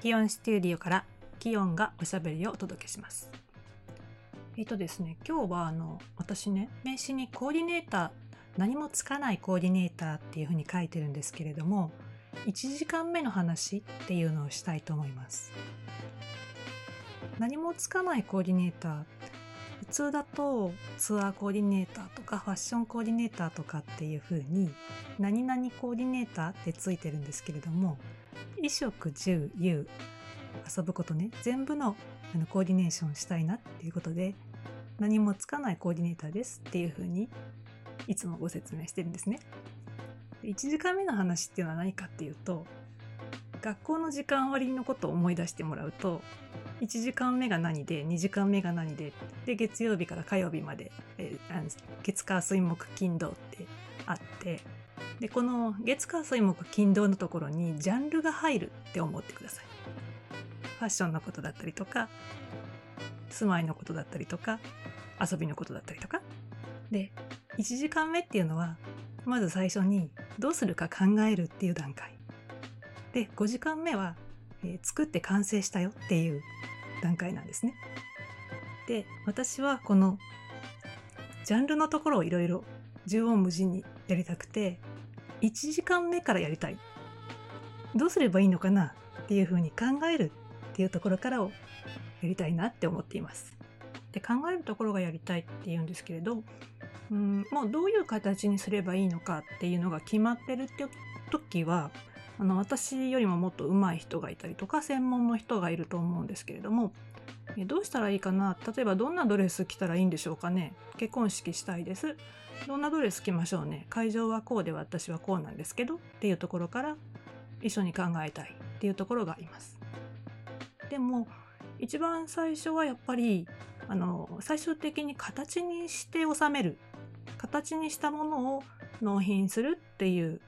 キヨンステュディオからキヨンがおしゃべりをお届けします。えっ、とですね、今日はあの私ね、名刺にコーディネーター、何もつかないコーディネーターっていうふうに書いてるんですけれども、1時間目の話っていうのをしたいと思います。何もつかないコーディネーター普通だとツアーコーディネーターとかファッションコーディネーターとかっていう風に何々コーディネーターってついてるんですけれども衣食住遊遊ぶことね全部のコーディネーションしたいなっていうことで何もつかないコーディネーターですっていう風にいつもご説明してるんですね。1時間目の話っていうのは何かっていうと学校の時間割のことを思い出してもらうと1時間目が何で2時間目が何でで月曜日から火曜日まで、えー月火水木金土ってあってでこの月火水木金土のところにジャンルが入るって思ってください。ファッションのことだったりとか住まいのことだったりとか遊びのことだったりとかで1時間目っていうのはまず最初にどうするか考えるっていう段階で5時間目は、えー作って完成したよっていう段階なんですね。で私はこのジャンルのところをいろいろ縦横無尽にやりたくて1時間目からやりたいどうすればいいのかなっていうふうに考えるっていうところからをやりたいなって思っています。で考えるところがやりたいっていうんですけれどうんもうどういう形にすればいいのかっていうのが決まってるって時はあの私よりももっと上手い人がいたりとか専門の人がいると思うんですけれどもどうしたらいいかな？例えばどんなドレス着たらいいんでしょうかね？結婚式したいです。どんなドレス着ましょうね？会場はこうで私はこうなんですけどっていうところから一緒に考えたい。っていうところがあります。でも一番最初はやっぱりあの最終的に形にして収める。形にしたものを納品するっていう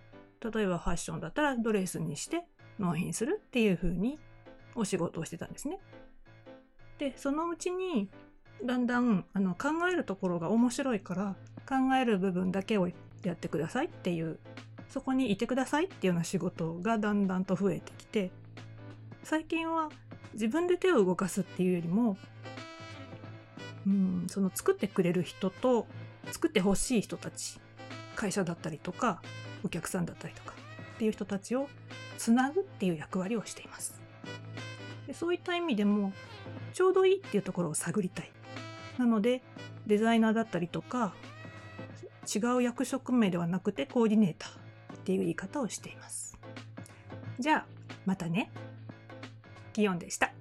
例えばファッションだったらドレスにして納品するっていう風にお仕事をしてたんですね。でそのうちにだんだんあの考えるところが面白いから考える部分だけをやってくださいっていうそこにいてくださいっていうような仕事がだんだんと増えてきて最近は自分で手を動かすっていうよりもうんその作ってくれる人と作ってほしい人たち会社だったりとかお客さんだったりとかっていう人たちをつなぐっていう役割をしています。でそういった意味でもちょうどいいっていうところを探りたい。なのでデザイナーだったりとか違う役職名ではなくてコーディネーターっていう言い方をしています。じゃあまたね。キヨンでした。